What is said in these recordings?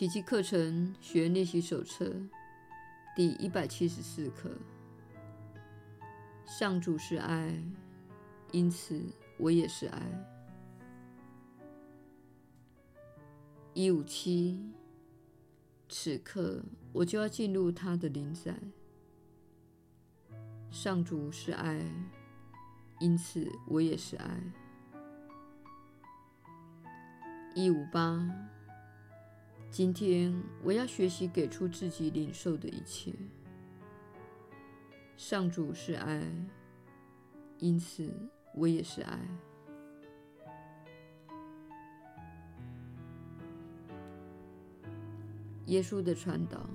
奇迹课程学练习手册第一百七十四课：上主是爱，因此我也是爱。一五七，此刻我就要进入他的灵在。上主是爱，因此我也是爱。一五八，今天我要学习给出自己领受的一切。上主是爱，因此我也是爱。耶稣的传导，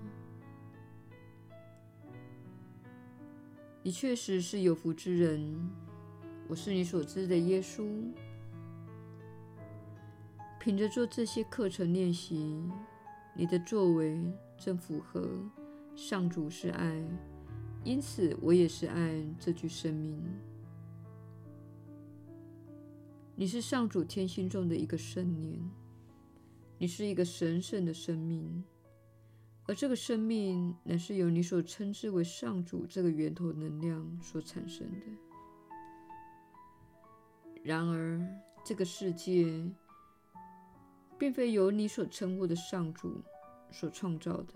你确实是有福之人。我是你所知的耶稣。凭着做这些课程练习，你的作为正符合“上主是爱，因此我也是爱”这句声明。你是上主天心中的一个圣念，你是一个神圣的生命，而这个生命乃是由你所称之为上主这个源头能量所产生的。然而，这个世界。并非由你所称呼的上主所创造的，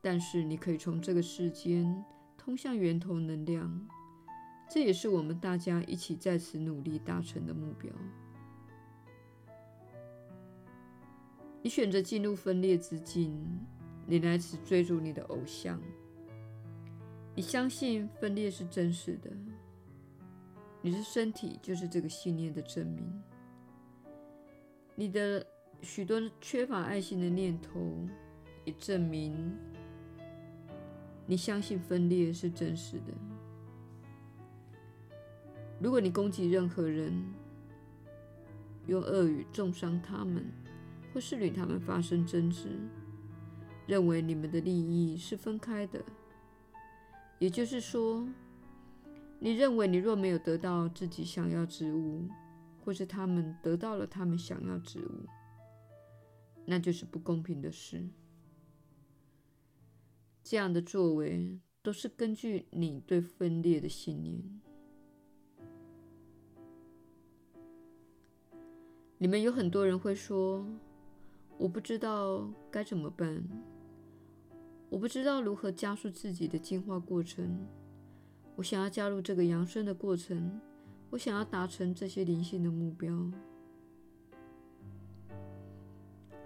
但是你可以从这个世间通向源头能量，这也是我们大家一起在此努力达成的目标。你选择进入分裂之境，你来此追逐你的偶像，你相信分裂是真实的，你的身体就是这个信念的证明。你的许多缺乏爱心的念头，也证明你相信分裂是真实的。如果你攻击任何人，用恶语重伤他们，或是与他们发生争执，认为你们的利益是分开的，也就是说，你认为你若没有得到自己想要之物，或是他们得到了他们想要之物，那就是不公平的事。这样的作为都是根据你对分裂的信念。你们有很多人会说：“我不知道该怎么办，我不知道如何加速自己的进化过程。我想要加入这个扬升的过程。”我想要达成这些灵性的目标。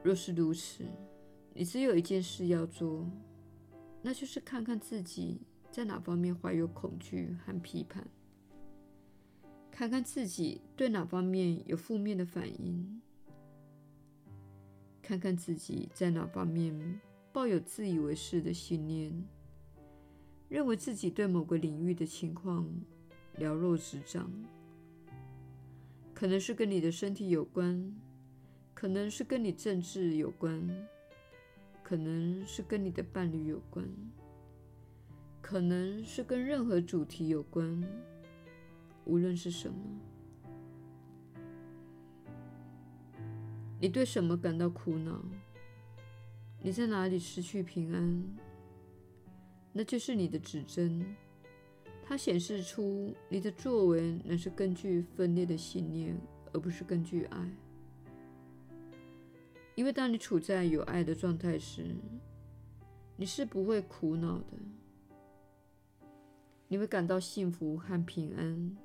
若是如此，你只有一件事要做，那就是看看自己在哪方面怀有恐惧和批判，看看自己对哪方面有负面的反应，看看自己在哪方面抱有自以为是的信念，认为自己对某个领域的情况了若指掌。可能是跟你的身体有关，可能是跟你政治有关，可能是跟你的伴侣有关，可能是跟任何主题有关。无论是什么，你对什么感到苦恼？你在哪里失去平安？那就是你的指针。它显示出你的作为乃是根据分裂的信念，而不是根据爱。因为当你处在有爱的状态时，你是不会苦恼的，你会感到幸福和平安。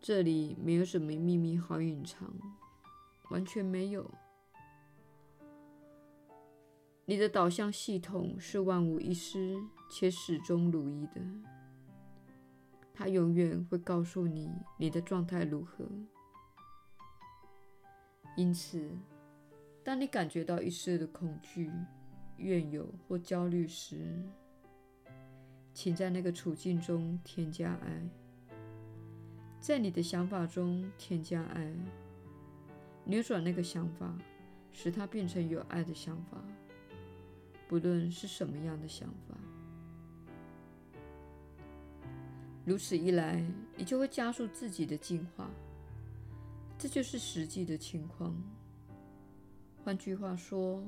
这里没有什么秘密好隐藏，完全没有。你的导向系统是万无一失且始终如一的。他永远会告诉你你的状态如何。因此，当你感觉到一丝的恐惧、怨尤或焦虑时，请在那个处境中添加爱，在你的想法中添加爱，扭转那个想法，使它变成有爱的想法，不论是什么样的想法。如此一来，你就会加速自己的进化。这就是实际的情况。换句话说，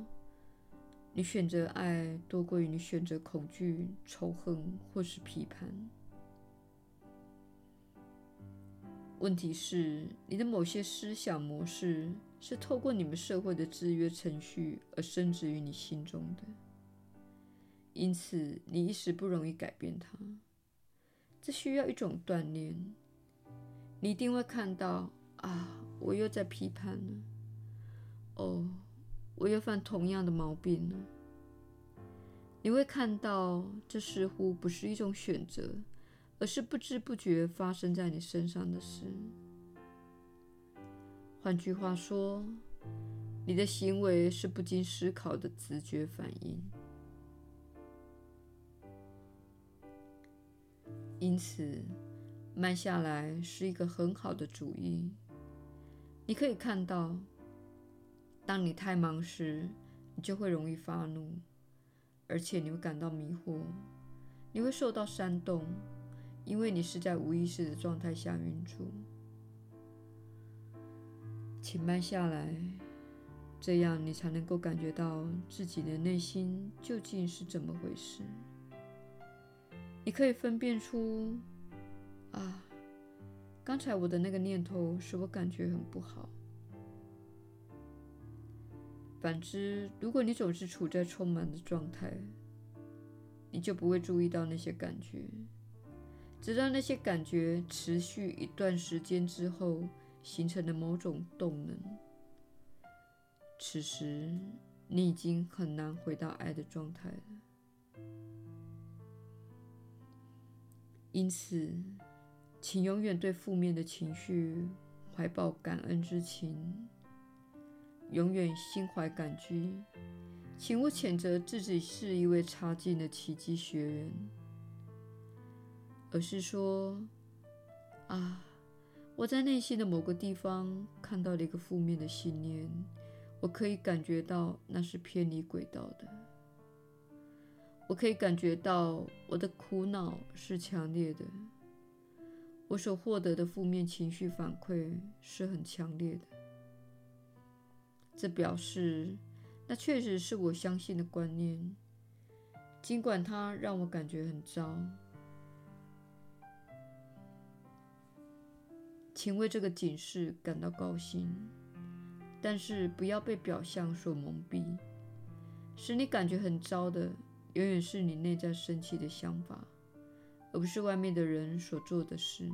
你选择爱多过于你选择恐惧、仇恨或是批判。问题是，你的某些思想模式是透过你们社会的制约程序而深植于你心中的，因此你一时不容易改变它。这需要一种锻炼。你一定会看到，啊，我又在批判了。哦，我又犯同样的毛病了。你会看到，这似乎不是一种选择。而是不知不觉发生在你身上的事。换句话说，你的行为是不经思考的直觉反应。因此，慢下来是一个很好的主意。你可以看到，当你太忙时，你就会容易发怒，而且你会感到迷惑，你会受到煽动。因为你是在无意识的状态下运作，请慢下来，这样你才能够感觉到自己的内心究竟是怎么回事。你可以分辨出，啊，刚才我的那个念头使我感觉很不好。反之，如果你总是处在充满的状态，你就不会注意到那些感觉。直到那些感觉持续一段时间之后，形成了某种动能。此时，你已经很难回到爱的状态了。因此，请永远对负面的情绪怀抱感恩之情，永远心怀感激。请勿谴责自己是一位差劲的奇迹学员。而是说，啊，我在内心的某个地方看到了一个负面的信念，我可以感觉到那是偏离轨道的。我可以感觉到我的苦恼是强烈的，我所获得的负面情绪反馈是很强烈的。这表示，那确实是我相信的观念，尽管它让我感觉很糟。请为这个警示感到高兴，但是不要被表象所蒙蔽。使你感觉很糟的，永远是你内在生气的想法，而不是外面的人所做的事。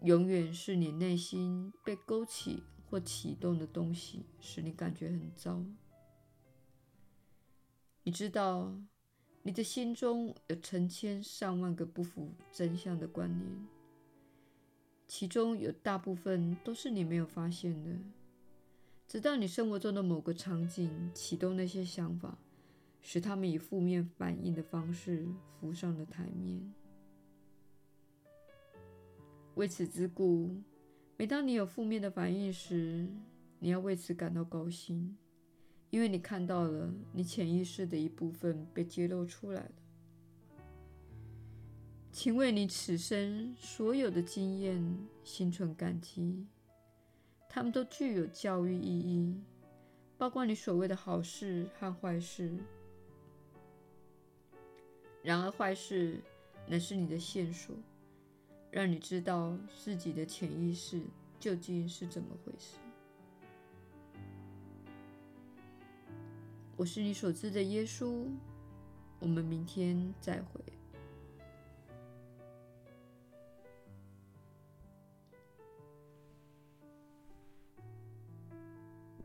永远是你内心被勾起或启动的东西，使你感觉很糟。你知道，你的心中有成千上万个不符真相的观念。其中有大部分都是你没有发现的，直到你生活中的某个场景启动那些想法，使他们以负面反应的方式浮上了台面。为此之故，每当你有负面的反应时，你要为此感到高兴，因为你看到了你潜意识的一部分被揭露出来了。请为你此生所有的经验心存感激，它们都具有教育意义，包括你所谓的好事和坏事。然而，坏事乃是你的线索，让你知道自己的潜意识究竟是怎么回事。我是你所知的耶稣，我们明天再会。